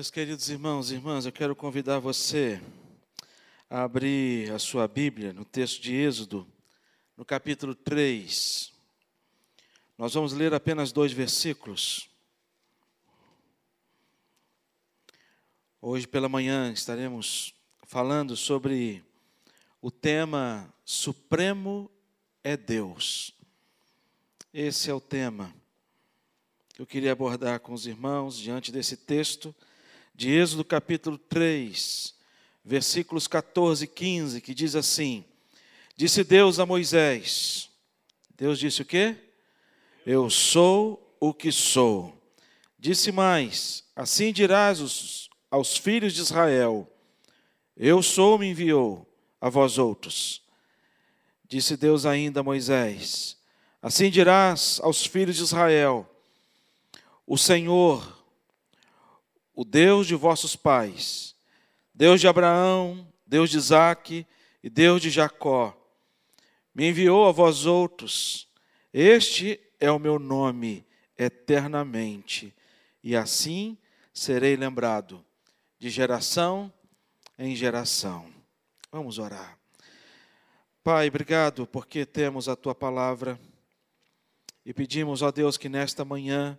Meus queridos irmãos e irmãs, eu quero convidar você a abrir a sua Bíblia no texto de Êxodo, no capítulo 3. Nós vamos ler apenas dois versículos. Hoje pela manhã estaremos falando sobre o tema Supremo é Deus. Esse é o tema que eu queria abordar com os irmãos diante desse texto de Êxodo capítulo 3, versículos 14 e 15, que diz assim: Disse Deus a Moisés: Deus disse o quê? Eu sou o que sou. Disse mais: Assim dirás os, aos filhos de Israel: Eu sou, me enviou a vós outros. Disse Deus ainda a Moisés: Assim dirás aos filhos de Israel: O Senhor, o Deus de vossos pais, Deus de Abraão, Deus de Isaque e Deus de Jacó, me enviou a vós outros. Este é o meu nome eternamente, e assim serei lembrado de geração em geração. Vamos orar. Pai, obrigado porque temos a tua palavra e pedimos, ó Deus, que nesta manhã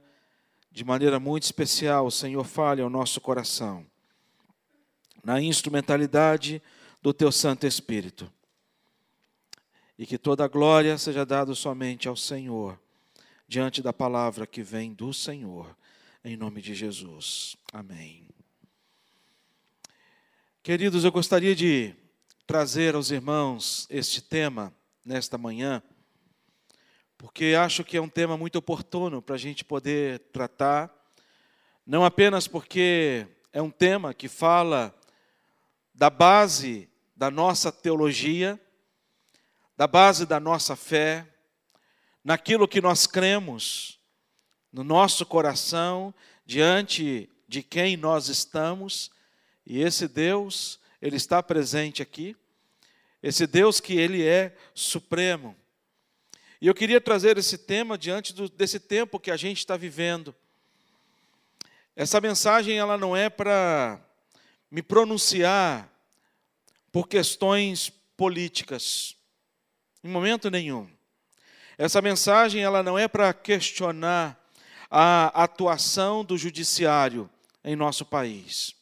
de maneira muito especial, o Senhor fale ao nosso coração, na instrumentalidade do Teu Santo Espírito. E que toda a glória seja dada somente ao Senhor, diante da palavra que vem do Senhor, em nome de Jesus. Amém. Queridos, eu gostaria de trazer aos irmãos este tema nesta manhã porque acho que é um tema muito oportuno para a gente poder tratar, não apenas porque é um tema que fala da base da nossa teologia, da base da nossa fé, naquilo que nós cremos, no nosso coração, diante de quem nós estamos, e esse Deus, ele está presente aqui, esse Deus que ele é supremo. E eu queria trazer esse tema diante do, desse tempo que a gente está vivendo. Essa mensagem ela não é para me pronunciar por questões políticas, em momento nenhum. Essa mensagem ela não é para questionar a atuação do judiciário em nosso país.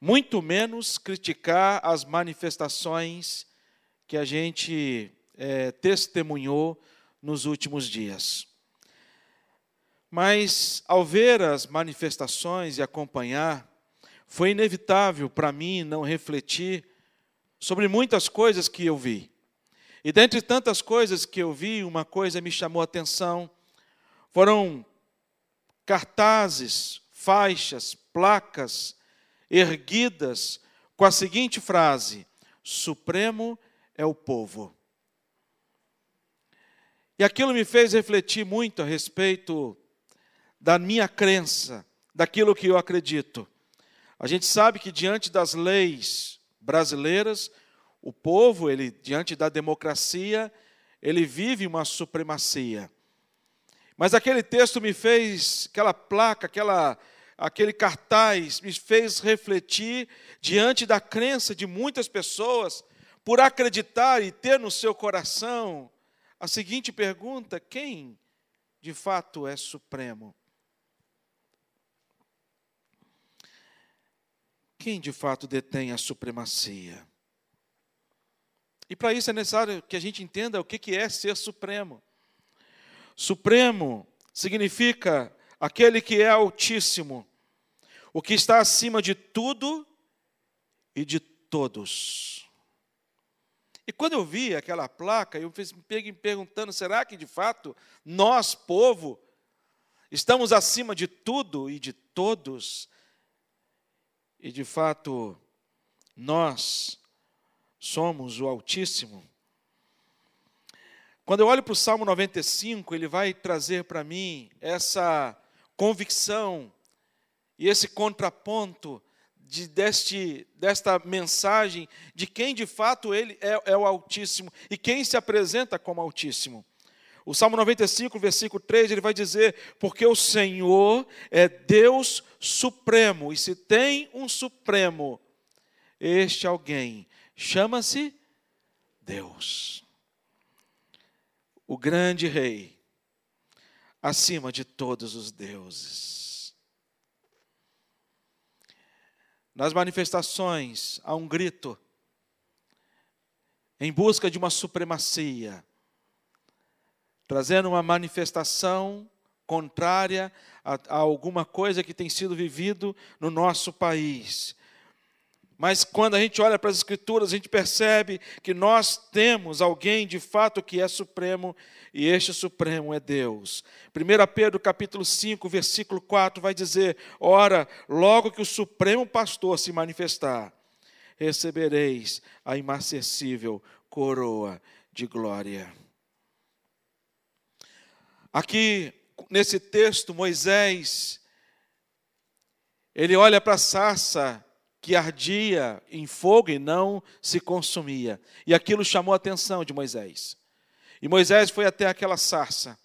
Muito menos criticar as manifestações que a gente é, testemunhou nos últimos dias. Mas, ao ver as manifestações e acompanhar, foi inevitável para mim não refletir sobre muitas coisas que eu vi. E dentre tantas coisas que eu vi, uma coisa me chamou a atenção: foram cartazes, faixas, placas erguidas com a seguinte frase: Supremo é o povo. E aquilo me fez refletir muito a respeito da minha crença, daquilo que eu acredito. A gente sabe que diante das leis brasileiras, o povo, ele diante da democracia, ele vive uma supremacia. Mas aquele texto me fez, aquela placa, aquela, aquele cartaz, me fez refletir diante da crença de muitas pessoas, por acreditar e ter no seu coração a seguinte pergunta: quem de fato é supremo? Quem de fato detém a supremacia? E para isso é necessário que a gente entenda o que é ser supremo. Supremo significa aquele que é altíssimo, o que está acima de tudo e de todos. E quando eu vi aquela placa, eu me perguntando: será que de fato nós, povo, estamos acima de tudo e de todos? E de fato, nós somos o Altíssimo? Quando eu olho para o Salmo 95, ele vai trazer para mim essa convicção e esse contraponto de, deste, desta mensagem de quem de fato ele é, é o Altíssimo e quem se apresenta como Altíssimo. O Salmo 95, versículo 3, ele vai dizer: Porque o Senhor é Deus supremo, e se tem um supremo, este alguém chama-se Deus. O grande rei, acima de todos os deuses. Nas manifestações, há um grito em busca de uma supremacia, trazendo uma manifestação contrária a, a, alguma coisa que tem sido vivido no nosso país. Mas quando a gente olha para as Escrituras, a gente percebe que nós temos alguém de fato que é supremo, e este supremo é Deus. 1 Pedro capítulo 5, versículo 4 vai dizer: Ora, logo que o supremo pastor se manifestar, recebereis a imarcessível coroa de glória. Aqui, nesse texto, Moisés, ele olha para a sarça que ardia em fogo e não se consumia. E aquilo chamou a atenção de Moisés. E Moisés foi até aquela sarça.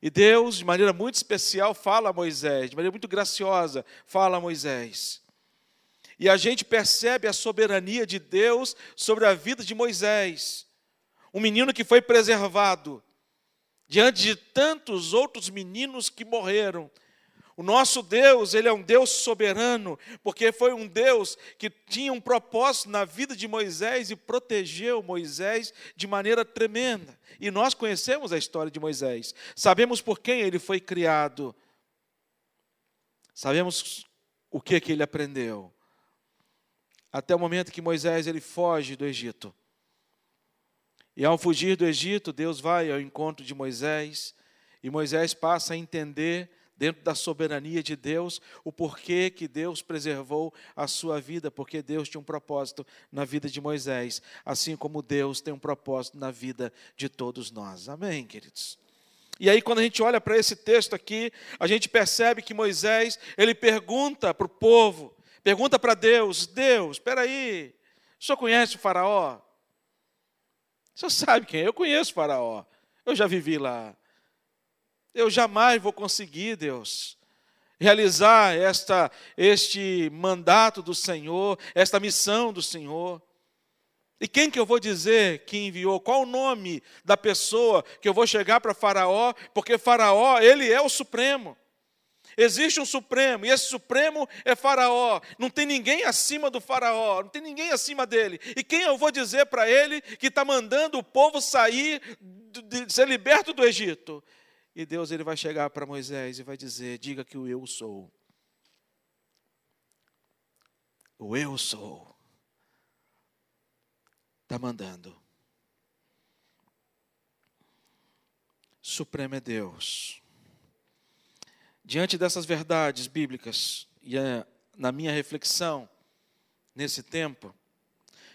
E Deus, de maneira muito especial, fala a Moisés, de maneira muito graciosa, fala a Moisés. E a gente percebe a soberania de Deus sobre a vida de Moisés. Um menino que foi preservado diante de tantos outros meninos que morreram, o nosso Deus, ele é um Deus soberano, porque foi um Deus que tinha um propósito na vida de Moisés e protegeu Moisés de maneira tremenda. E nós conhecemos a história de Moisés, sabemos por quem ele foi criado, sabemos o que, que ele aprendeu. Até o momento que Moisés ele foge do Egito. E ao fugir do Egito, Deus vai ao encontro de Moisés, e Moisés passa a entender dentro da soberania de Deus, o porquê que Deus preservou a sua vida, porque Deus tinha um propósito na vida de Moisés, assim como Deus tem um propósito na vida de todos nós. Amém, queridos? E aí, quando a gente olha para esse texto aqui, a gente percebe que Moisés, ele pergunta para o povo, pergunta para Deus: Deus, espera aí, o senhor conhece o Faraó? O senhor sabe quem é? Eu conheço o Faraó, eu já vivi lá. Eu jamais vou conseguir, Deus, realizar esta, este mandato do Senhor, esta missão do Senhor. E quem que eu vou dizer que enviou? Qual o nome da pessoa que eu vou chegar para Faraó? Porque Faraó, ele é o Supremo. Existe um Supremo, e esse Supremo é Faraó. Não tem ninguém acima do Faraó, não tem ninguém acima dele. E quem eu vou dizer para ele que está mandando o povo sair, de ser liberto do Egito? E Deus ele vai chegar para Moisés e vai dizer: Diga que o eu sou. O eu sou. Está mandando. Supremo é Deus. Diante dessas verdades bíblicas e na minha reflexão nesse tempo,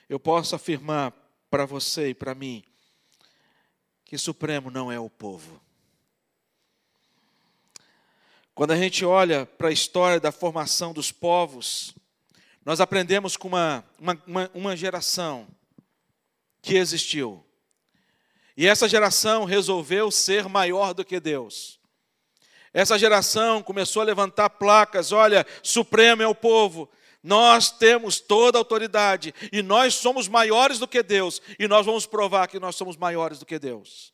eu posso afirmar para você e para mim que Supremo não é o povo. Quando a gente olha para a história da formação dos povos, nós aprendemos com uma, uma, uma geração que existiu. E essa geração resolveu ser maior do que Deus. Essa geração começou a levantar placas: olha, supremo é o povo, nós temos toda a autoridade e nós somos maiores do que Deus, e nós vamos provar que nós somos maiores do que Deus.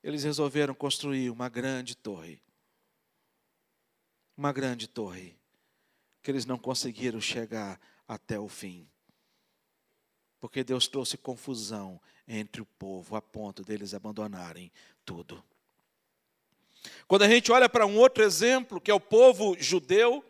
Eles resolveram construir uma grande torre uma grande torre, que eles não conseguiram chegar até o fim. Porque Deus trouxe confusão entre o povo, a ponto deles abandonarem tudo. Quando a gente olha para um outro exemplo, que é o povo judeu,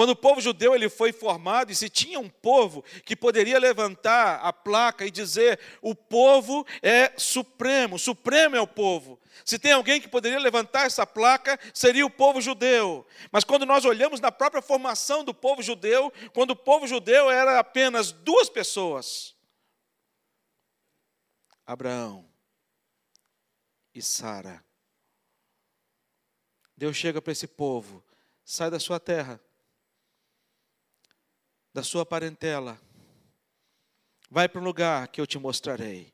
quando o povo judeu ele foi formado, e se tinha um povo que poderia levantar a placa e dizer: o povo é supremo, supremo é o povo. Se tem alguém que poderia levantar essa placa, seria o povo judeu. Mas quando nós olhamos na própria formação do povo judeu, quando o povo judeu era apenas duas pessoas: Abraão e Sara. Deus chega para esse povo: sai da sua terra da sua parentela. Vai para um lugar que eu te mostrarei.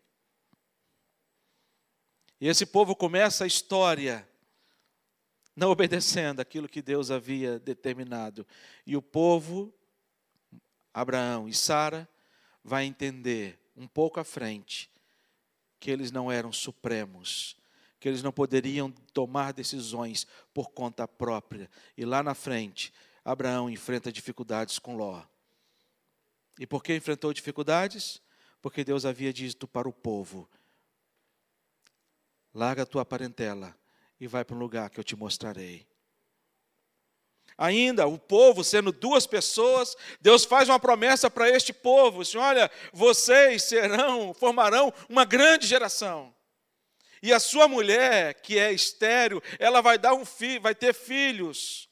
E esse povo começa a história não obedecendo aquilo que Deus havia determinado. E o povo, Abraão e Sara, vai entender um pouco à frente que eles não eram supremos, que eles não poderiam tomar decisões por conta própria. E lá na frente, Abraão enfrenta dificuldades com Ló. E por que enfrentou dificuldades? Porque Deus havia dito para o povo: larga a tua parentela e vai para um lugar que eu te mostrarei. Ainda, o povo sendo duas pessoas, Deus faz uma promessa para este povo: assim, olha, vocês serão, formarão uma grande geração. E a sua mulher, que é estéreo, ela vai dar um filho, vai ter filhos.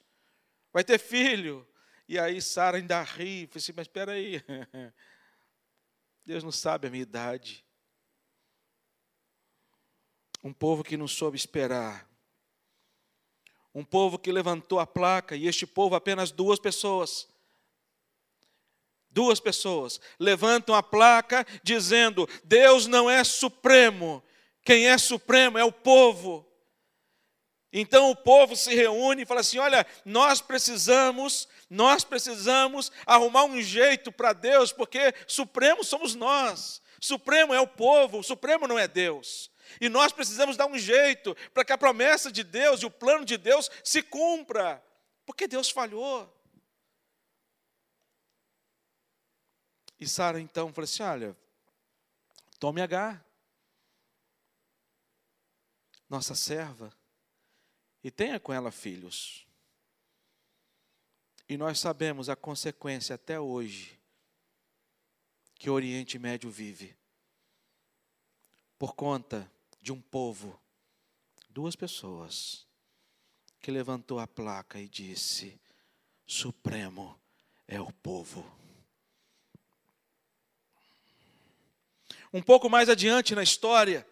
Vai ter filho. E aí Sara ainda ri, falei assim, mas espera aí. Deus não sabe a minha idade. Um povo que não soube esperar. Um povo que levantou a placa, e este povo, apenas duas pessoas. Duas pessoas levantam a placa dizendo: Deus não é supremo, quem é supremo é o povo. Então o povo se reúne e fala assim: olha, nós precisamos, nós precisamos arrumar um jeito para Deus, porque supremo somos nós, supremo é o povo, o supremo não é Deus. E nós precisamos dar um jeito para que a promessa de Deus e o plano de Deus se cumpra, porque Deus falhou. E Sara então falou assim: olha, tome H, nossa serva, e tenha com ela filhos. E nós sabemos a consequência até hoje que o Oriente Médio vive. Por conta de um povo, duas pessoas, que levantou a placa e disse: Supremo é o povo. Um pouco mais adiante na história,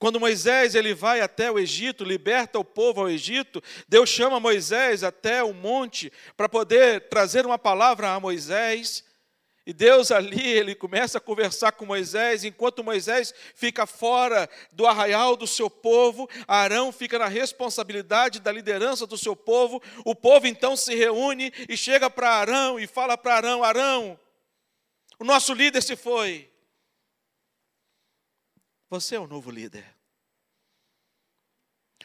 quando Moisés ele vai até o Egito, liberta o povo ao Egito, Deus chama Moisés até o monte para poder trazer uma palavra a Moisés. E Deus ali, ele começa a conversar com Moisés, enquanto Moisés fica fora do arraial do seu povo, Arão fica na responsabilidade da liderança do seu povo. O povo então se reúne e chega para Arão e fala para Arão: Arão, o nosso líder se foi. Você é o novo líder.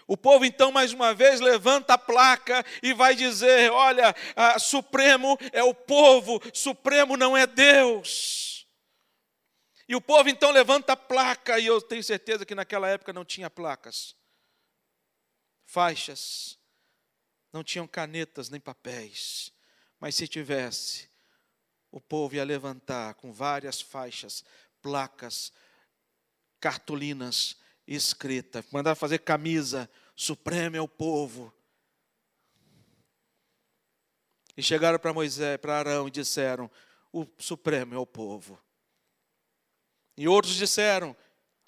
O povo então mais uma vez levanta a placa e vai dizer: olha, Supremo é o povo, Supremo não é Deus. E o povo então levanta a placa, e eu tenho certeza que naquela época não tinha placas, faixas, não tinham canetas nem papéis, mas se tivesse, o povo ia levantar com várias faixas, placas, cartolinas, escrita, mandar fazer camisa, supremo é o povo. E chegaram para Moisés, para Arão e disseram: O supremo é o povo. E outros disseram: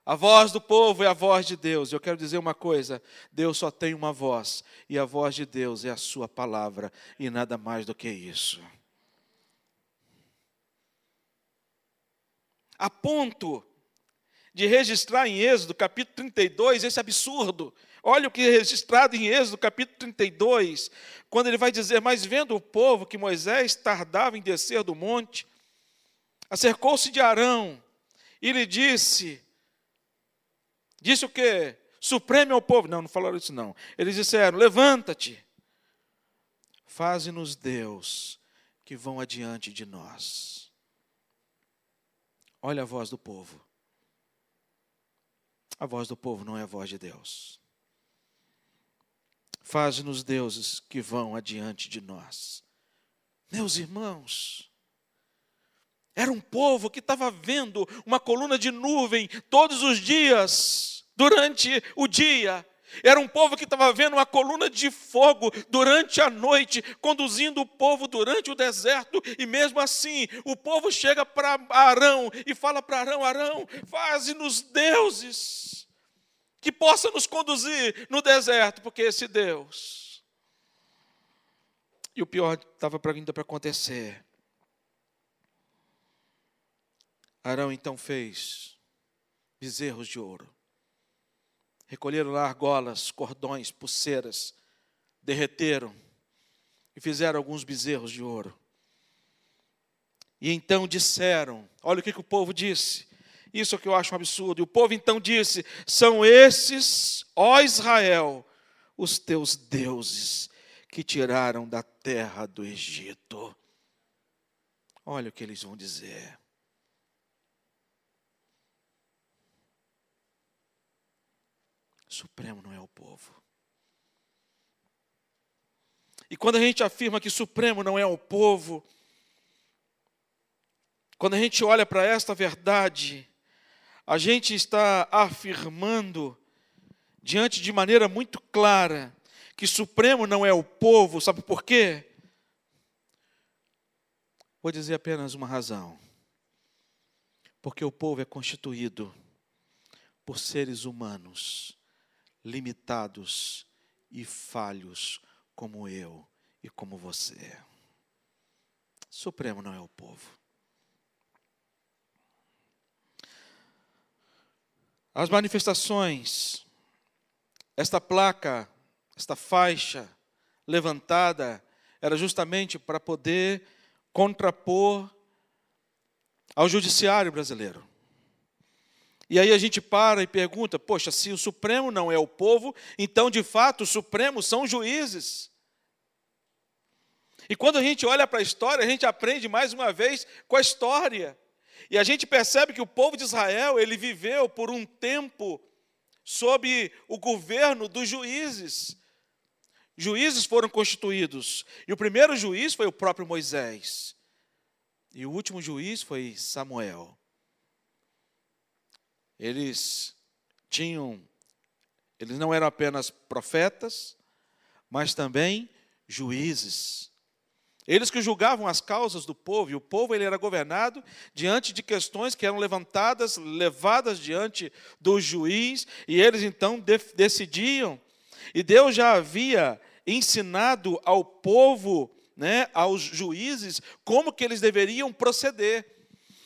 A voz do povo é a voz de Deus. Eu quero dizer uma coisa: Deus só tem uma voz, e a voz de Deus é a Sua palavra, e nada mais do que isso. A ponto de registrar em Êxodo, capítulo 32, esse absurdo. Olha o que é registrado em Êxodo, capítulo 32, quando ele vai dizer: Mas vendo o povo que Moisés tardava em descer do monte, acercou-se de Arão e lhe disse: Disse o quê? Supreme ao povo. Não, não falaram isso, não. Eles disseram: Levanta-te, faze-nos Deus que vão adiante de nós. Olha a voz do povo. A voz do povo não é a voz de Deus. Faz-nos deuses que vão adiante de nós. Meus irmãos, era um povo que estava vendo uma coluna de nuvem todos os dias, durante o dia, era um povo que estava vendo uma coluna de fogo durante a noite, conduzindo o povo durante o deserto, e mesmo assim, o povo chega para Arão e fala para Arão: Arão, faze-nos deuses que possa nos conduzir no deserto, porque esse Deus. E o pior estava ainda para acontecer. Arão então fez bezerros de ouro recolheram lá argolas, cordões, pulseiras, derreteram e fizeram alguns bezerros de ouro. E então disseram: olha o que, que o povo disse. Isso é que eu acho um absurdo. E o povo então disse: São esses, ó Israel, os teus deuses que tiraram da terra do Egito. Olha o que eles vão dizer. Supremo não é o povo. E quando a gente afirma que Supremo não é o povo, quando a gente olha para esta verdade, a gente está afirmando, diante de maneira muito clara, que Supremo não é o povo, sabe por quê? Vou dizer apenas uma razão. Porque o povo é constituído por seres humanos, limitados e falhos, como eu e como você. Supremo não é o povo. As manifestações, esta placa, esta faixa levantada, era justamente para poder contrapor ao judiciário brasileiro. E aí a gente para e pergunta: poxa, se o Supremo não é o povo, então de fato o Supremo são juízes. E quando a gente olha para a história, a gente aprende mais uma vez com a história. E a gente percebe que o povo de Israel, ele viveu por um tempo sob o governo dos juízes. Juízes foram constituídos. E o primeiro juiz foi o próprio Moisés. E o último juiz foi Samuel. Eles tinham, eles não eram apenas profetas, mas também juízes. Eles que julgavam as causas do povo, e o povo ele era governado diante de questões que eram levantadas, levadas diante do juiz, e eles então de decidiam. E Deus já havia ensinado ao povo, né, aos juízes, como que eles deveriam proceder.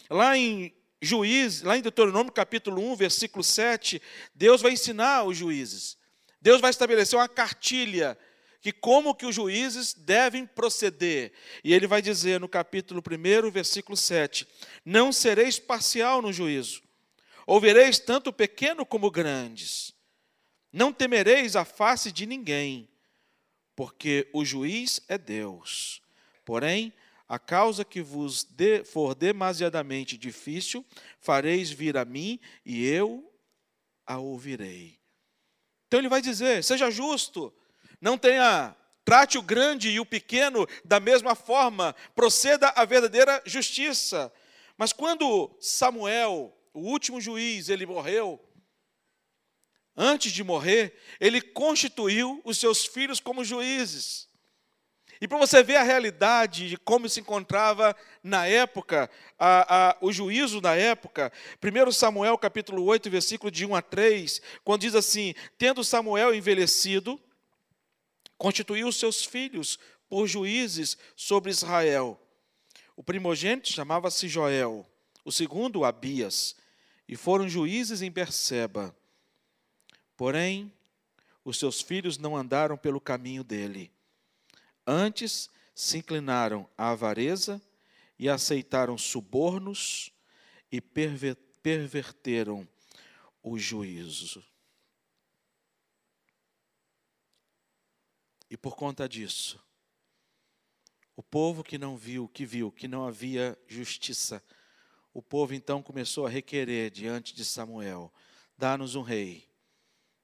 Lá em Juiz, lá em Deuteronômio capítulo 1, versículo 7, Deus vai ensinar os juízes. Deus vai estabelecer uma cartilha que como que os juízes devem proceder. E ele vai dizer no capítulo 1, versículo 7: Não sereis parcial no juízo, ouvireis tanto pequeno como grandes. Não temereis a face de ninguém, porque o juiz é Deus. Porém, a causa que vos de, for demasiadamente difícil, fareis vir a mim e eu a ouvirei. Então ele vai dizer: seja justo, não tenha, trate o grande e o pequeno da mesma forma, proceda a verdadeira justiça. Mas quando Samuel, o último juiz, ele morreu, antes de morrer, ele constituiu os seus filhos como juízes. E para você ver a realidade de como se encontrava na época, a, a, o juízo da época, 1 Samuel capítulo 8, versículo de 1 a 3, quando diz assim: Tendo Samuel envelhecido, constituiu seus filhos por juízes sobre Israel. O primogênito chamava-se Joel, o segundo Abias, e foram juízes em Berseba. Porém, os seus filhos não andaram pelo caminho dele. Antes se inclinaram à avareza e aceitaram subornos e perverteram o juízo. E por conta disso, o povo que não viu, que viu que não havia justiça, o povo então começou a requerer diante de Samuel: dá-nos um rei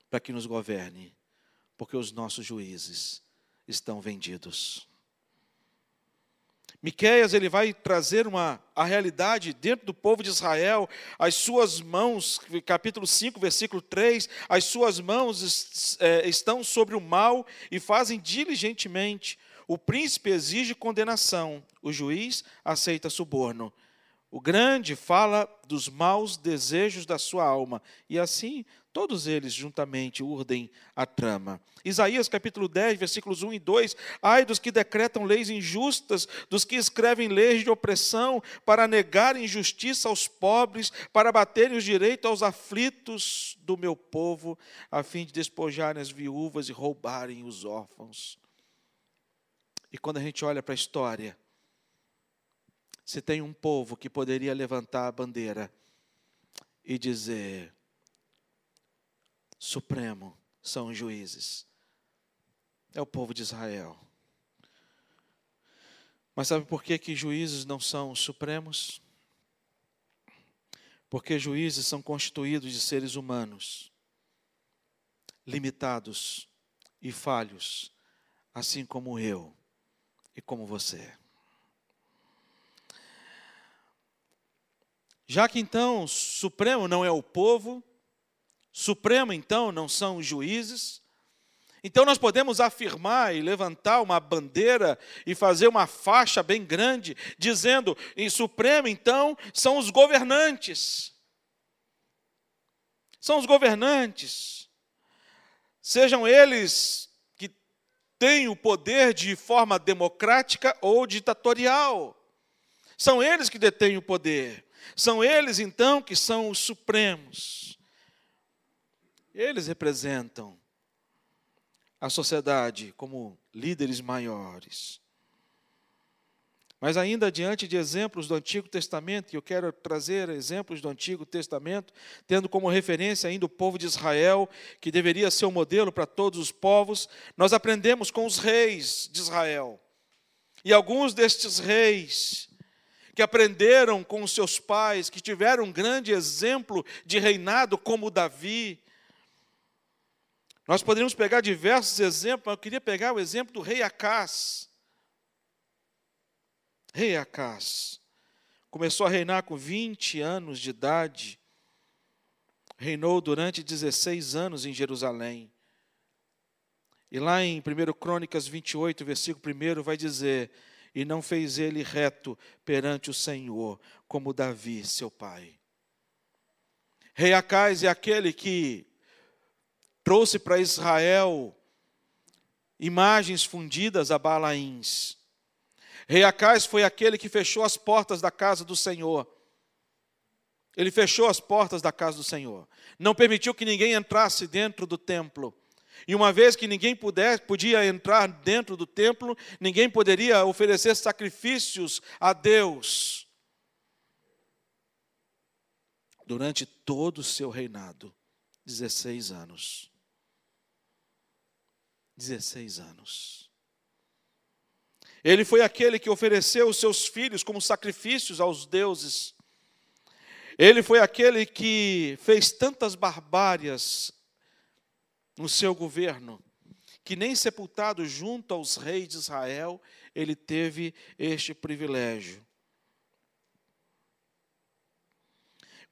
para que nos governe, porque os nossos juízes estão vendidos. Miqueias ele vai trazer uma a realidade dentro do povo de Israel, as suas mãos, capítulo 5, versículo 3, as suas mãos é, estão sobre o mal e fazem diligentemente. O príncipe exige condenação, o juiz aceita suborno. O grande fala dos maus desejos da sua alma, e assim todos eles juntamente urdem a trama. Isaías capítulo 10, versículos 1 e 2: Ai dos que decretam leis injustas, dos que escrevem leis de opressão, para negar injustiça aos pobres, para baterem os direitos aos aflitos do meu povo, a fim de despojarem as viúvas e roubarem os órfãos. E quando a gente olha para a história, se tem um povo que poderia levantar a bandeira e dizer: Supremo são os juízes, é o povo de Israel. Mas sabe por que, que juízes não são supremos? Porque juízes são constituídos de seres humanos, limitados e falhos, assim como eu e como você. Já que então supremo não é o povo, supremo então não são os juízes, então nós podemos afirmar e levantar uma bandeira e fazer uma faixa bem grande, dizendo: em supremo então são os governantes. São os governantes. Sejam eles que têm o poder de forma democrática ou ditatorial. São eles que detêm o poder. São eles, então, que são os supremos. Eles representam a sociedade como líderes maiores. Mas ainda diante de exemplos do Antigo Testamento, e eu quero trazer exemplos do Antigo Testamento, tendo como referência ainda o povo de Israel, que deveria ser o um modelo para todos os povos, nós aprendemos com os reis de Israel. E alguns destes reis que aprenderam com os seus pais, que tiveram um grande exemplo de reinado como Davi. Nós poderíamos pegar diversos exemplos, mas eu queria pegar o exemplo do rei Acás. Rei Acás começou a reinar com 20 anos de idade, reinou durante 16 anos em Jerusalém. E lá em 1 Crônicas 28, versículo 1, vai dizer: e não fez ele reto perante o Senhor, como Davi, seu pai. Rei Acais é aquele que trouxe para Israel imagens fundidas a Balaíns. Rei Acais foi aquele que fechou as portas da casa do Senhor. Ele fechou as portas da casa do Senhor. Não permitiu que ninguém entrasse dentro do templo. E uma vez que ninguém puder, podia entrar dentro do templo, ninguém poderia oferecer sacrifícios a Deus. Durante todo o seu reinado, 16 anos. 16 anos. Ele foi aquele que ofereceu os seus filhos como sacrifícios aos deuses. Ele foi aquele que fez tantas barbárias no seu governo, que nem sepultado junto aos reis de Israel, ele teve este privilégio.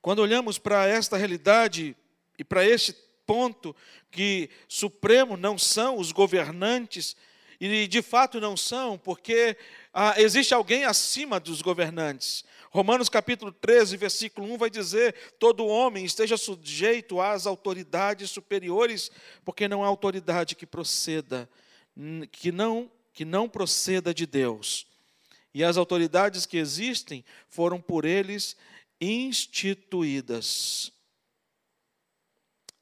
Quando olhamos para esta realidade e para este ponto que supremo não são os governantes, e de fato não são, porque ah, existe alguém acima dos governantes. Romanos capítulo 13, versículo 1 vai dizer: todo homem esteja sujeito às autoridades superiores, porque não há autoridade que proceda, que não, que não proceda de Deus. E as autoridades que existem foram por eles instituídas.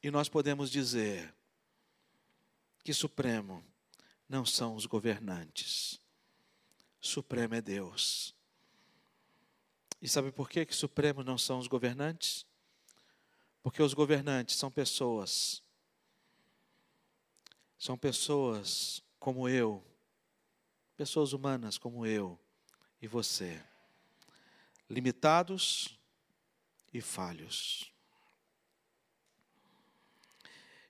E nós podemos dizer que supremo não são os governantes, supremo é Deus. E sabe por que, que supremos não são os governantes? Porque os governantes são pessoas. São pessoas como eu, pessoas humanas como eu e você, limitados e falhos.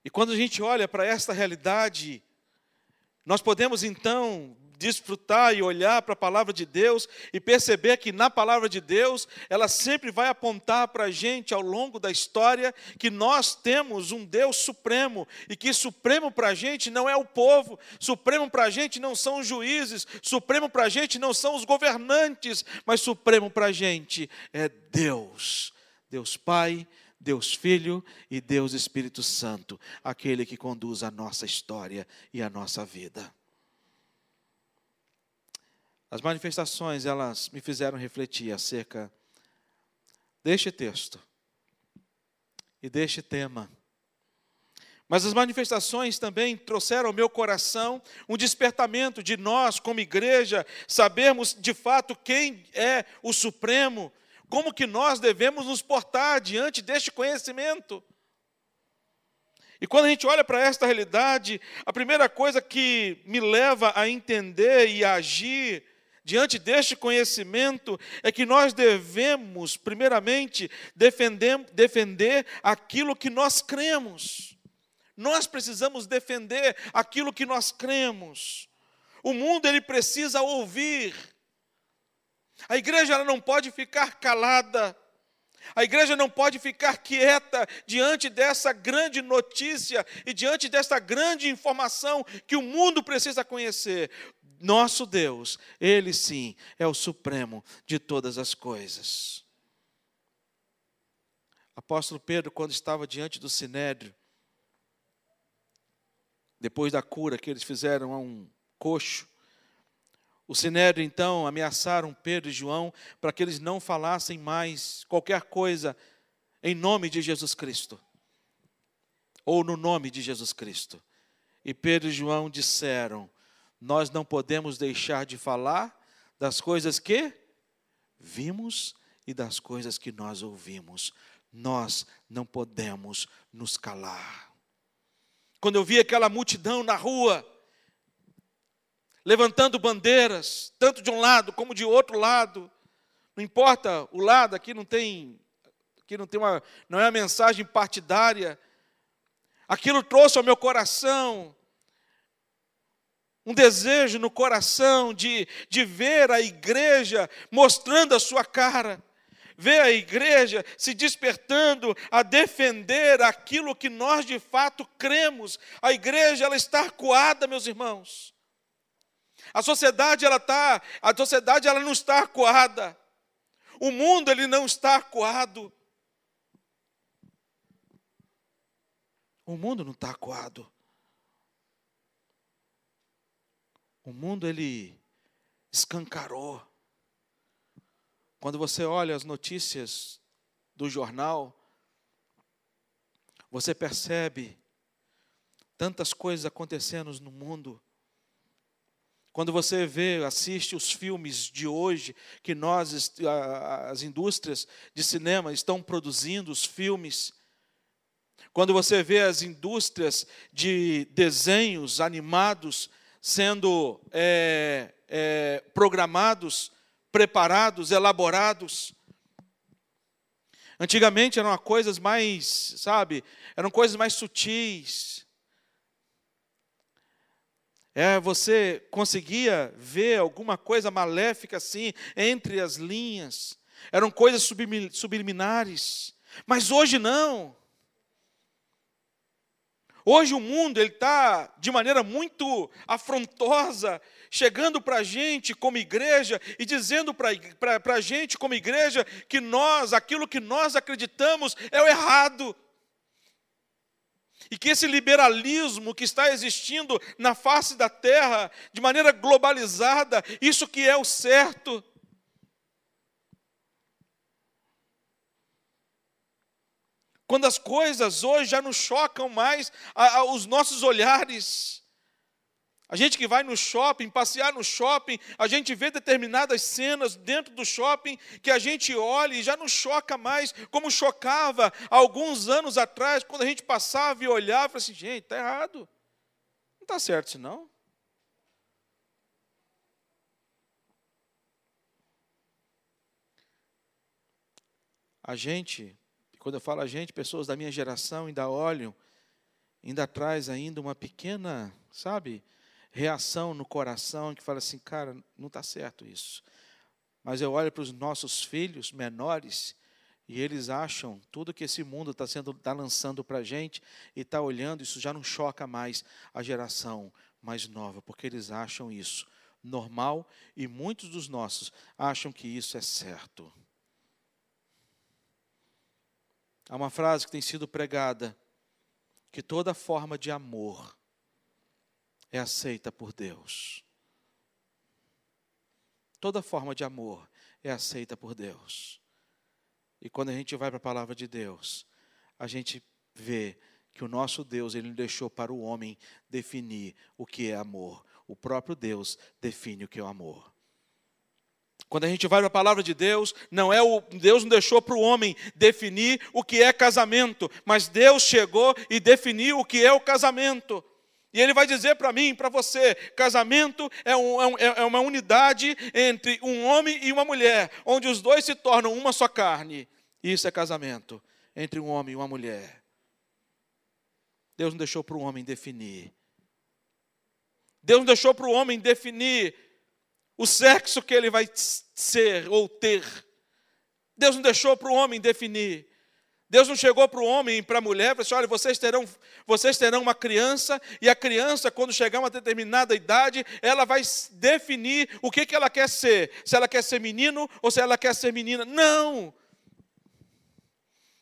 E quando a gente olha para esta realidade Nós podemos então desfrutar e olhar para a palavra de Deus e perceber que na palavra de Deus, ela sempre vai apontar para a gente ao longo da história que nós temos um Deus supremo e que supremo para a gente não é o povo, supremo para a gente não são os juízes, supremo para a gente não são os governantes, mas supremo para a gente é Deus, Deus Pai. Deus Filho e Deus Espírito Santo, aquele que conduz a nossa história e a nossa vida. As manifestações, elas me fizeram refletir acerca deste texto e deste tema. Mas as manifestações também trouxeram ao meu coração um despertamento de nós, como igreja, sabermos de fato quem é o Supremo, como que nós devemos nos portar diante deste conhecimento. E quando a gente olha para esta realidade, a primeira coisa que me leva a entender e a agir diante deste conhecimento é que nós devemos, primeiramente, defender, defender aquilo que nós cremos. Nós precisamos defender aquilo que nós cremos. O mundo ele precisa ouvir. A igreja ela não pode ficar calada. A igreja não pode ficar quieta diante dessa grande notícia e diante dessa grande informação que o mundo precisa conhecer. Nosso Deus, Ele sim é o supremo de todas as coisas. Apóstolo Pedro, quando estava diante do sinédrio, depois da cura que eles fizeram a um coxo, o sinédrio então ameaçaram Pedro e João para que eles não falassem mais qualquer coisa em nome de Jesus Cristo, ou no nome de Jesus Cristo. E Pedro e João disseram: nós não podemos deixar de falar das coisas que vimos e das coisas que nós ouvimos. Nós não podemos nos calar. Quando eu vi aquela multidão na rua, levantando bandeiras, tanto de um lado como de outro lado, não importa o lado, aqui não tem, aqui não tem uma, não é uma mensagem partidária. Aquilo trouxe ao meu coração um desejo no coração de, de ver a igreja mostrando a sua cara, ver a igreja se despertando a defender aquilo que nós de fato cremos. A igreja ela está acuada, meus irmãos. A sociedade ela está, a sociedade ela não está acuada. O mundo ele não está acuado. O mundo não está acuado. O mundo ele escancarou. Quando você olha as notícias do jornal, você percebe tantas coisas acontecendo no mundo. Quando você vê, assiste os filmes de hoje, que nós, as indústrias de cinema estão produzindo os filmes. Quando você vê as indústrias de desenhos animados sendo é, é, programados, preparados, elaborados. Antigamente eram coisas mais, sabe, eram coisas mais sutis. É, você conseguia ver alguma coisa maléfica assim entre as linhas. Eram coisas subliminares. Mas hoje não. Hoje o mundo ele está de maneira muito afrontosa, chegando para a gente como igreja e dizendo para a gente como igreja que nós, aquilo que nós acreditamos é o errado. E que esse liberalismo que está existindo na face da terra, de maneira globalizada, isso que é o certo. Quando as coisas hoje já nos chocam mais a, a, os nossos olhares. A gente que vai no shopping, passear no shopping, a gente vê determinadas cenas dentro do shopping que a gente olha e já não choca mais, como chocava alguns anos atrás, quando a gente passava e olhava falava assim: gente, está errado. Não está certo isso não. A gente quando eu falo a gente, pessoas da minha geração ainda olham, ainda traz ainda uma pequena, sabe, reação no coração que fala assim, cara, não está certo isso. Mas eu olho para os nossos filhos menores e eles acham tudo que esse mundo está sendo tá lançando para a gente e está olhando, isso já não choca mais a geração mais nova, porque eles acham isso normal e muitos dos nossos acham que isso é certo. Há uma frase que tem sido pregada que toda forma de amor é aceita por Deus. Toda forma de amor é aceita por Deus. E quando a gente vai para a palavra de Deus, a gente vê que o nosso Deus, ele deixou para o homem definir o que é amor. O próprio Deus define o que é o amor. Quando a gente vai para a palavra de Deus, não é o Deus não deixou para o homem definir o que é casamento, mas Deus chegou e definiu o que é o casamento. E ele vai dizer para mim, para você: casamento é, um, é, é uma unidade entre um homem e uma mulher, onde os dois se tornam uma só carne. Isso é casamento entre um homem e uma mulher. Deus não deixou para o homem definir. Deus não deixou para o homem definir o sexo que ele vai ser ou ter. Deus não deixou para o homem definir. Deus não chegou para o homem e para a mulher e falou assim: olha, vocês terão, vocês terão uma criança, e a criança, quando chegar a uma determinada idade, ela vai definir o que, que ela quer ser. Se ela quer ser menino ou se ela quer ser menina. Não!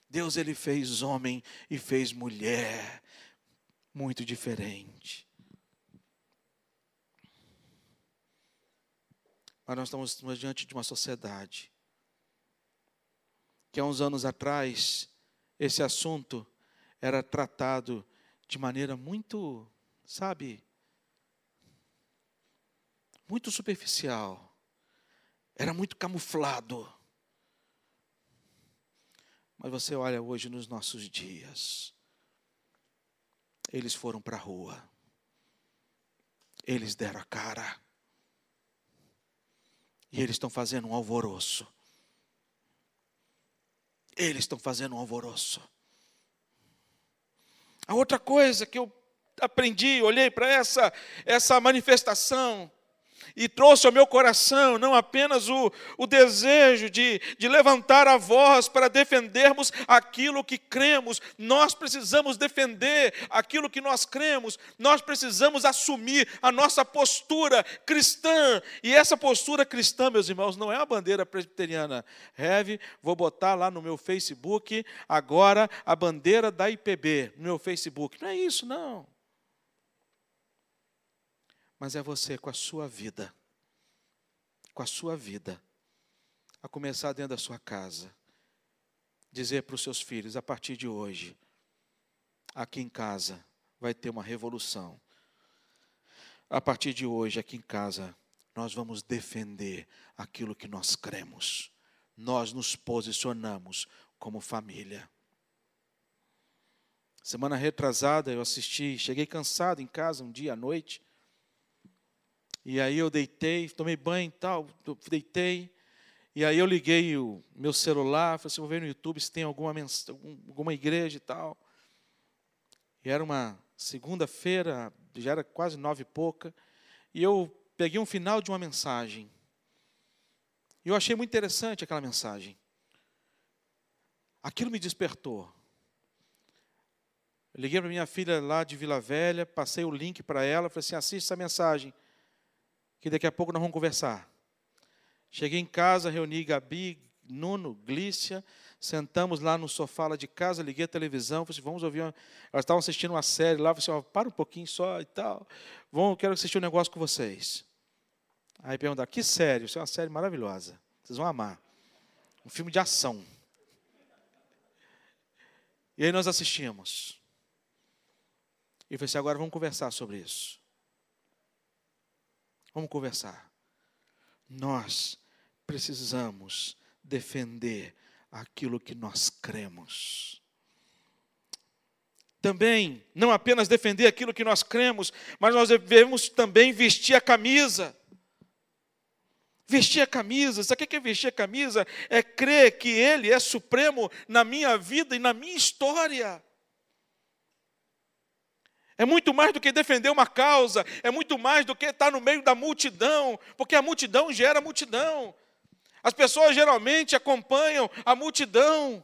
Deus ele fez homem e fez mulher. Muito diferente. Mas nós estamos diante de uma sociedade que há uns anos atrás esse assunto era tratado de maneira muito, sabe, muito superficial. Era muito camuflado. Mas você olha hoje nos nossos dias. Eles foram para a rua. Eles deram a cara. E eles estão fazendo um alvoroço. Eles estão fazendo um alvoroço. A outra coisa que eu aprendi, olhei para essa, essa manifestação, e trouxe ao meu coração não apenas o, o desejo de, de levantar a voz para defendermos aquilo que cremos, nós precisamos defender aquilo que nós cremos, nós precisamos assumir a nossa postura cristã, e essa postura cristã, meus irmãos, não é a bandeira presbiteriana. Heve, vou botar lá no meu Facebook agora a bandeira da IPB, no meu Facebook. Não é isso, não mas é você com a sua vida, com a sua vida, a começar dentro da sua casa, dizer para os seus filhos: a partir de hoje, aqui em casa vai ter uma revolução. A partir de hoje, aqui em casa, nós vamos defender aquilo que nós cremos. Nós nos posicionamos como família. Semana retrasada eu assisti, cheguei cansado em casa um dia à noite. E aí eu deitei, tomei banho e tal, deitei. E aí eu liguei o meu celular, falei assim, vou ver no YouTube se tem alguma, alguma igreja e tal. E era uma segunda-feira, já era quase nove e pouca, e eu peguei um final de uma mensagem. E eu achei muito interessante aquela mensagem. Aquilo me despertou. Eu liguei para minha filha lá de Vila Velha, passei o link para ela, falei assim, assista essa mensagem que daqui a pouco nós vamos conversar. Cheguei em casa, reuni Gabi, Nuno, Glícia, sentamos lá no sofá lá de casa, liguei a televisão, falei assim, vamos ouvir uma... Elas estavam assistindo uma série lá, falei assim, para um pouquinho só e tal. Vamos, quero assistir um negócio com vocês. Aí perguntaram, que série? Isso é uma série maravilhosa. Vocês vão amar. Um filme de ação. E aí nós assistimos. E falei assim, agora vamos conversar sobre isso. Vamos conversar. Nós precisamos defender aquilo que nós cremos. Também, não apenas defender aquilo que nós cremos, mas nós devemos também vestir a camisa. Vestir a camisa, sabe o que é vestir a camisa? É crer que Ele é supremo na minha vida e na minha história. É muito mais do que defender uma causa, é muito mais do que estar no meio da multidão, porque a multidão gera multidão. As pessoas geralmente acompanham a multidão.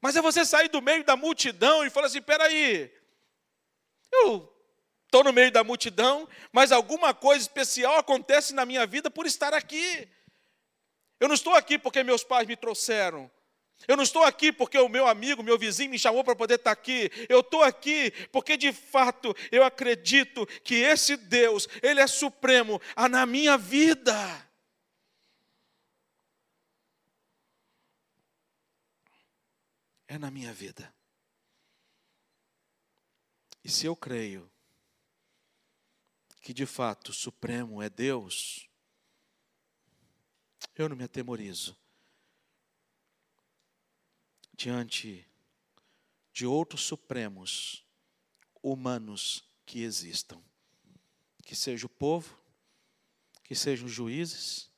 Mas é você sair do meio da multidão e falar assim: peraí, eu estou no meio da multidão, mas alguma coisa especial acontece na minha vida por estar aqui. Eu não estou aqui porque meus pais me trouxeram. Eu não estou aqui porque o meu amigo, meu vizinho me chamou para poder estar aqui. Eu estou aqui porque de fato eu acredito que esse Deus, Ele é supremo na minha vida. É na minha vida. E se eu creio que de fato o supremo é Deus, eu não me atemorizo diante de outros supremos humanos que existam. Que seja o povo, que sejam os juízes,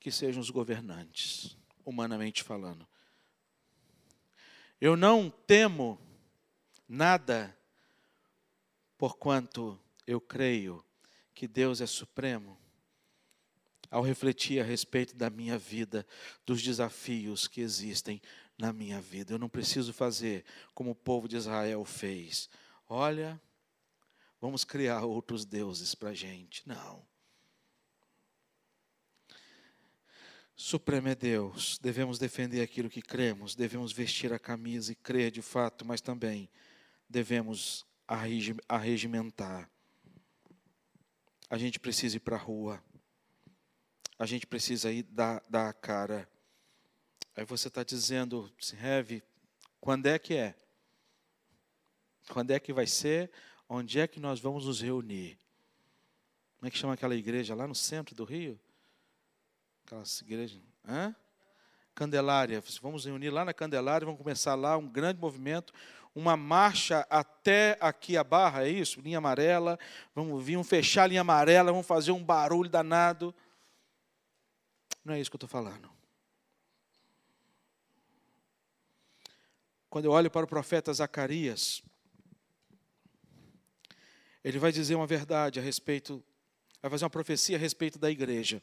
que sejam os governantes, humanamente falando. Eu não temo nada, porquanto eu creio que Deus é supremo, ao refletir a respeito da minha vida, dos desafios que existem na minha vida. Eu não preciso fazer como o povo de Israel fez. Olha, vamos criar outros deuses para a gente. Não. Supremo é Deus, devemos defender aquilo que cremos, devemos vestir a camisa e crer de fato, mas também devemos arregimentar. A gente precisa ir para a rua, a gente precisa ir dar, dar a cara. Aí você está dizendo, Rev, quando é que é? Quando é que vai ser? Onde é que nós vamos nos reunir? Como é que chama aquela igreja lá no centro do Rio? Aquela igreja. Hã? Candelária. Vamos reunir lá na Candelária, vamos começar lá um grande movimento, uma marcha até aqui a barra, é isso? Linha amarela. Vamos vir, vamos fechar a linha amarela, vamos fazer um barulho danado. Não é isso que eu estou falando. Quando eu olho para o profeta Zacarias, ele vai dizer uma verdade a respeito, vai fazer uma profecia a respeito da igreja.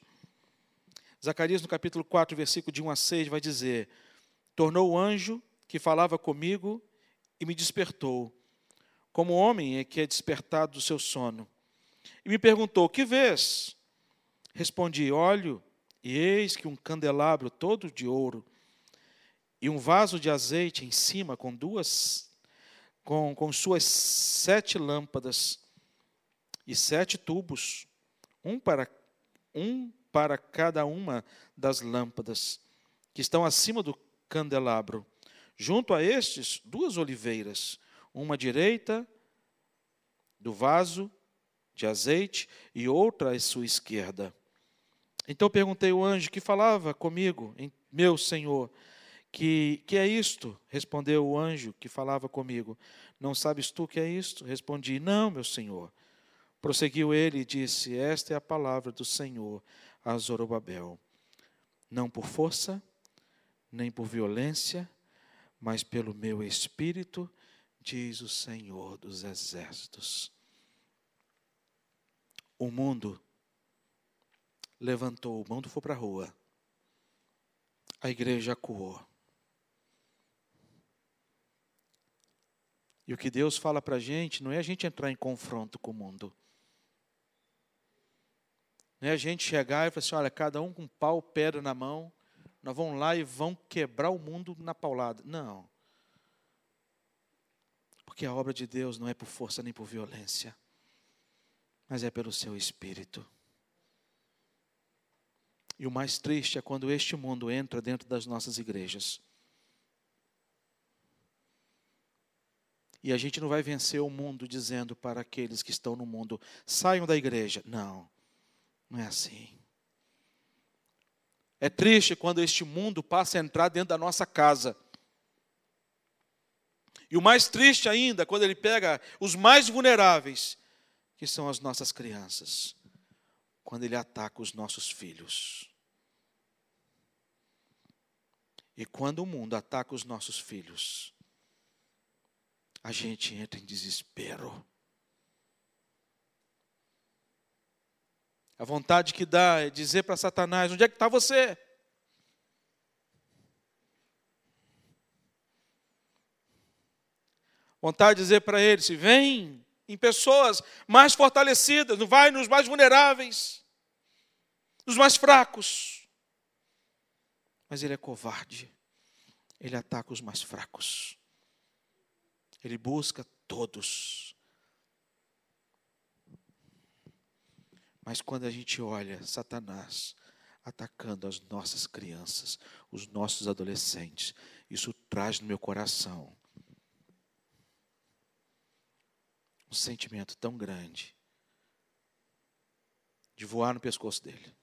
Zacarias, no capítulo 4, versículo de 1 a 6, vai dizer: Tornou o anjo que falava comigo e me despertou, como homem é que é despertado do seu sono. E me perguntou: Que vês? Respondi: Olho, e eis que um candelabro todo de ouro e um vaso de azeite em cima com duas com, com suas sete lâmpadas e sete tubos, um para um para cada uma das lâmpadas que estão acima do candelabro. Junto a estes, duas oliveiras, uma à direita do vaso de azeite e outra à sua esquerda. Então perguntei ao anjo que falava comigo, meu Senhor, que, que é isto? Respondeu o anjo que falava comigo. Não sabes tu que é isto? Respondi, não, meu senhor. Prosseguiu ele e disse: Esta é a palavra do Senhor a Zorobabel. Não por força, nem por violência, mas pelo meu espírito, diz o Senhor dos exércitos. O mundo levantou, o mundo foi para a rua. A igreja acuou. E o que Deus fala para a gente não é a gente entrar em confronto com o mundo. Não é a gente chegar e falar assim: olha, cada um com pau, pedra na mão, nós vamos lá e vão quebrar o mundo na paulada. Não. Porque a obra de Deus não é por força nem por violência, mas é pelo seu espírito. E o mais triste é quando este mundo entra dentro das nossas igrejas E a gente não vai vencer o mundo dizendo para aqueles que estão no mundo: saiam da igreja. Não, não é assim. É triste quando este mundo passa a entrar dentro da nossa casa. E o mais triste ainda, quando ele pega os mais vulneráveis, que são as nossas crianças, quando ele ataca os nossos filhos. E quando o mundo ataca os nossos filhos, a gente entra em desespero. A vontade que dá é dizer para Satanás: onde é que está você? Vontade de dizer para ele: se vem em pessoas mais fortalecidas, não vai nos mais vulneráveis, nos mais fracos. Mas ele é covarde, ele ataca os mais fracos, ele busca todos. Mas quando a gente olha Satanás atacando as nossas crianças, os nossos adolescentes, isso traz no meu coração um sentimento tão grande de voar no pescoço dele.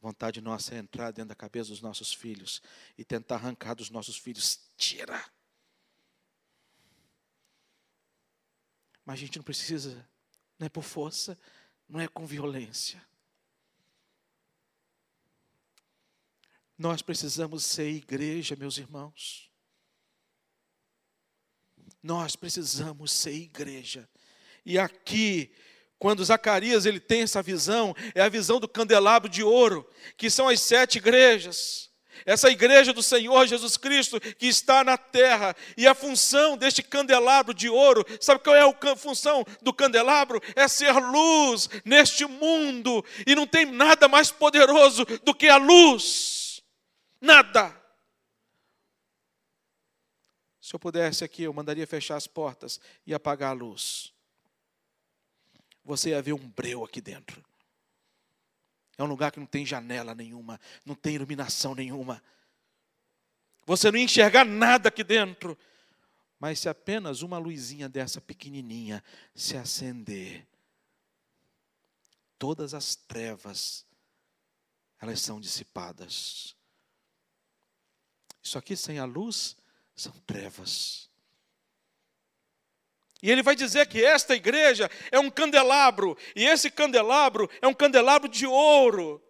Vontade nossa é entrar dentro da cabeça dos nossos filhos e tentar arrancar dos nossos filhos. Tira! Mas a gente não precisa, não é por força, não é com violência. Nós precisamos ser igreja, meus irmãos. Nós precisamos ser igreja. E aqui, quando Zacarias ele tem essa visão, é a visão do candelabro de ouro, que são as sete igrejas essa igreja do Senhor Jesus Cristo que está na terra, e a função deste candelabro de ouro, sabe qual é a função do candelabro? É ser luz neste mundo, e não tem nada mais poderoso do que a luz, nada. Se eu pudesse aqui, eu mandaria fechar as portas e apagar a luz. Você ia ver um breu aqui dentro. É um lugar que não tem janela nenhuma, não tem iluminação nenhuma. Você não enxergar nada aqui dentro. Mas se apenas uma luzinha dessa pequenininha se acender, todas as trevas elas são dissipadas. Isso aqui sem a luz são trevas. E ele vai dizer que esta igreja é um candelabro, e esse candelabro é um candelabro de ouro,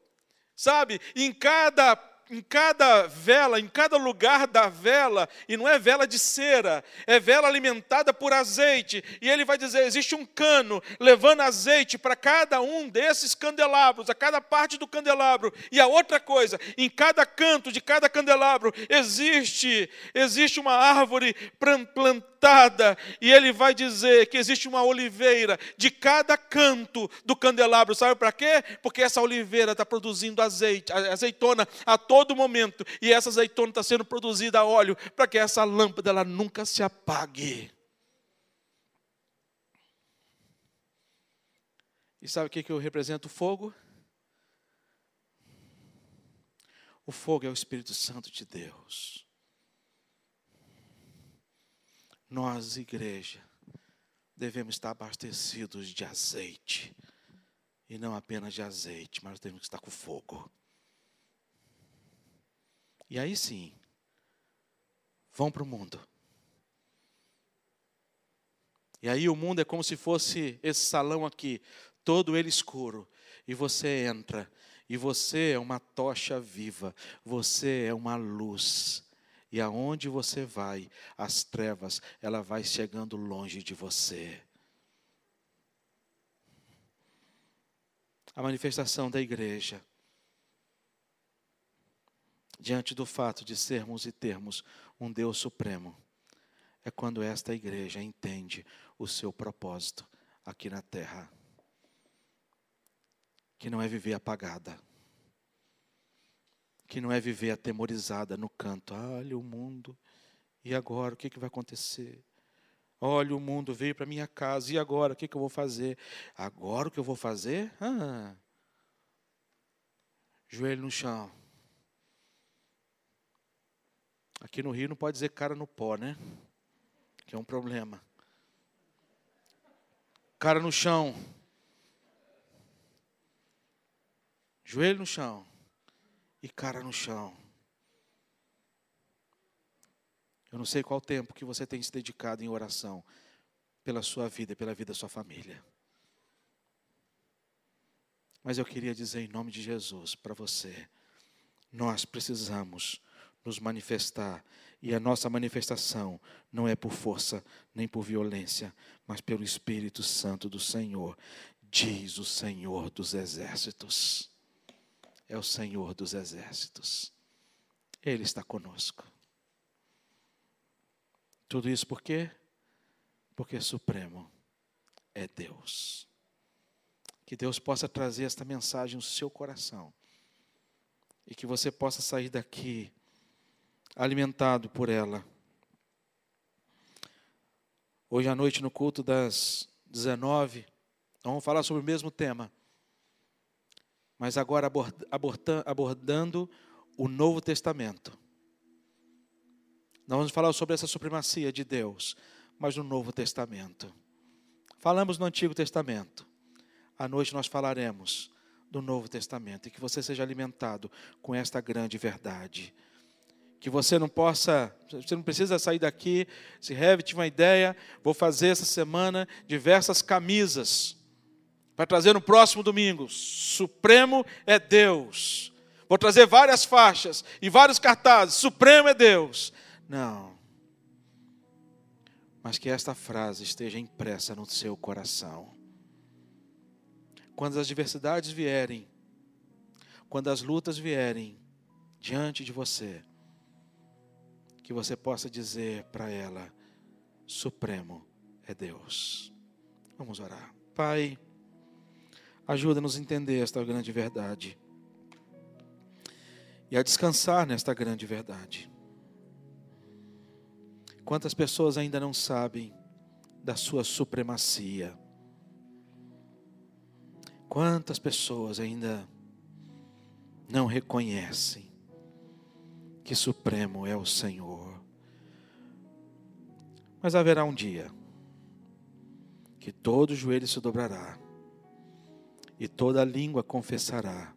sabe? E em cada em cada vela, em cada lugar da vela, e não é vela de cera, é vela alimentada por azeite. E ele vai dizer: existe um cano levando azeite para cada um desses candelabros, a cada parte do candelabro. E a outra coisa, em cada canto de cada candelabro existe existe uma árvore plantada, e ele vai dizer que existe uma oliveira de cada canto do candelabro. Sabe para quê? Porque essa oliveira está produzindo azeite, azeitona a todo todo momento. E essa azeitona está sendo produzida a óleo para que essa lâmpada ela nunca se apague. E sabe o que, que eu represento o fogo? O fogo é o Espírito Santo de Deus. Nós, igreja, devemos estar abastecidos de azeite. E não apenas de azeite, mas devemos estar com fogo. E aí sim, vão para o mundo. E aí o mundo é como se fosse esse salão aqui, todo ele escuro. E você entra, e você é uma tocha viva, você é uma luz. E aonde você vai, as trevas, ela vai chegando longe de você. A manifestação da igreja diante do fato de sermos e termos um Deus supremo, é quando esta igreja entende o seu propósito aqui na terra, que não é viver apagada, que não é viver atemorizada no canto. Olha o mundo, e agora o que, que vai acontecer? Olha, o mundo veio para minha casa, e agora o que, que eu vou fazer? Agora o que eu vou fazer? Ah, joelho no chão. Aqui no Rio não pode dizer cara no pó, né? Que é um problema. Cara no chão. Joelho no chão. E cara no chão. Eu não sei qual tempo que você tem se dedicado em oração pela sua vida e pela vida da sua família. Mas eu queria dizer em nome de Jesus para você: nós precisamos nos manifestar E a nossa manifestação não é por força nem por violência, mas pelo Espírito Santo do Senhor, diz o Senhor dos exércitos. É o Senhor dos exércitos. Ele está conosco. Tudo isso por quê? Porque Supremo é Deus. Que Deus possa trazer esta mensagem no seu coração. E que você possa sair daqui alimentado por ela. Hoje à noite, no culto das 19, vamos falar sobre o mesmo tema. Mas agora abordando o Novo Testamento. Nós vamos falar sobre essa supremacia de Deus, mas no Novo Testamento. Falamos no Antigo Testamento. À noite nós falaremos do Novo Testamento e que você seja alimentado com esta grande verdade. Que você não possa, você não precisa sair daqui, se Revit uma ideia, vou fazer essa semana diversas camisas para trazer no próximo domingo. Supremo é Deus. Vou trazer várias faixas e vários cartazes. Supremo é Deus. Não. Mas que esta frase esteja impressa no seu coração. Quando as adversidades vierem, quando as lutas vierem diante de você, que você possa dizer para ela: Supremo é Deus. Vamos orar. Pai, ajuda-nos a entender esta grande verdade e a descansar nesta grande verdade. Quantas pessoas ainda não sabem da sua supremacia? Quantas pessoas ainda não reconhecem que supremo é o Senhor? Mas haverá um dia que todo joelho se dobrará e toda língua confessará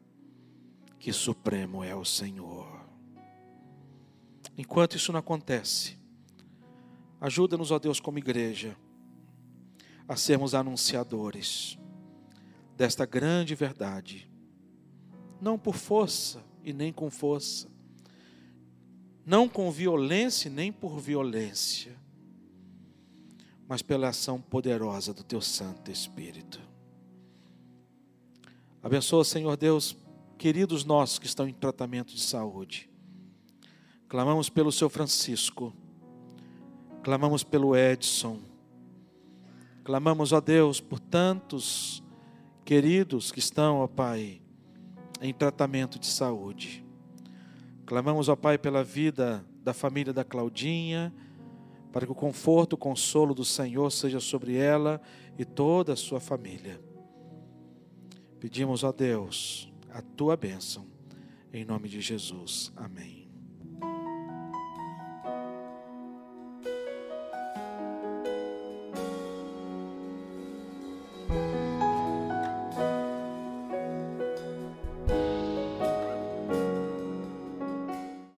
que supremo é o Senhor. Enquanto isso não acontece, Ajuda-nos, ó Deus, como igreja, a sermos anunciadores desta grande verdade, não por força e nem com força, não com violência nem por violência, mas pela ação poderosa do Teu Santo Espírito. Abençoa, Senhor Deus, queridos nossos que estão em tratamento de saúde. Clamamos pelo seu Francisco Clamamos pelo Edson. Clamamos, ó Deus, por tantos queridos que estão, ó Pai, em tratamento de saúde. Clamamos, ó Pai, pela vida da família da Claudinha, para que o conforto, o consolo do Senhor seja sobre ela e toda a sua família. Pedimos, ó Deus, a tua bênção, em nome de Jesus. Amém.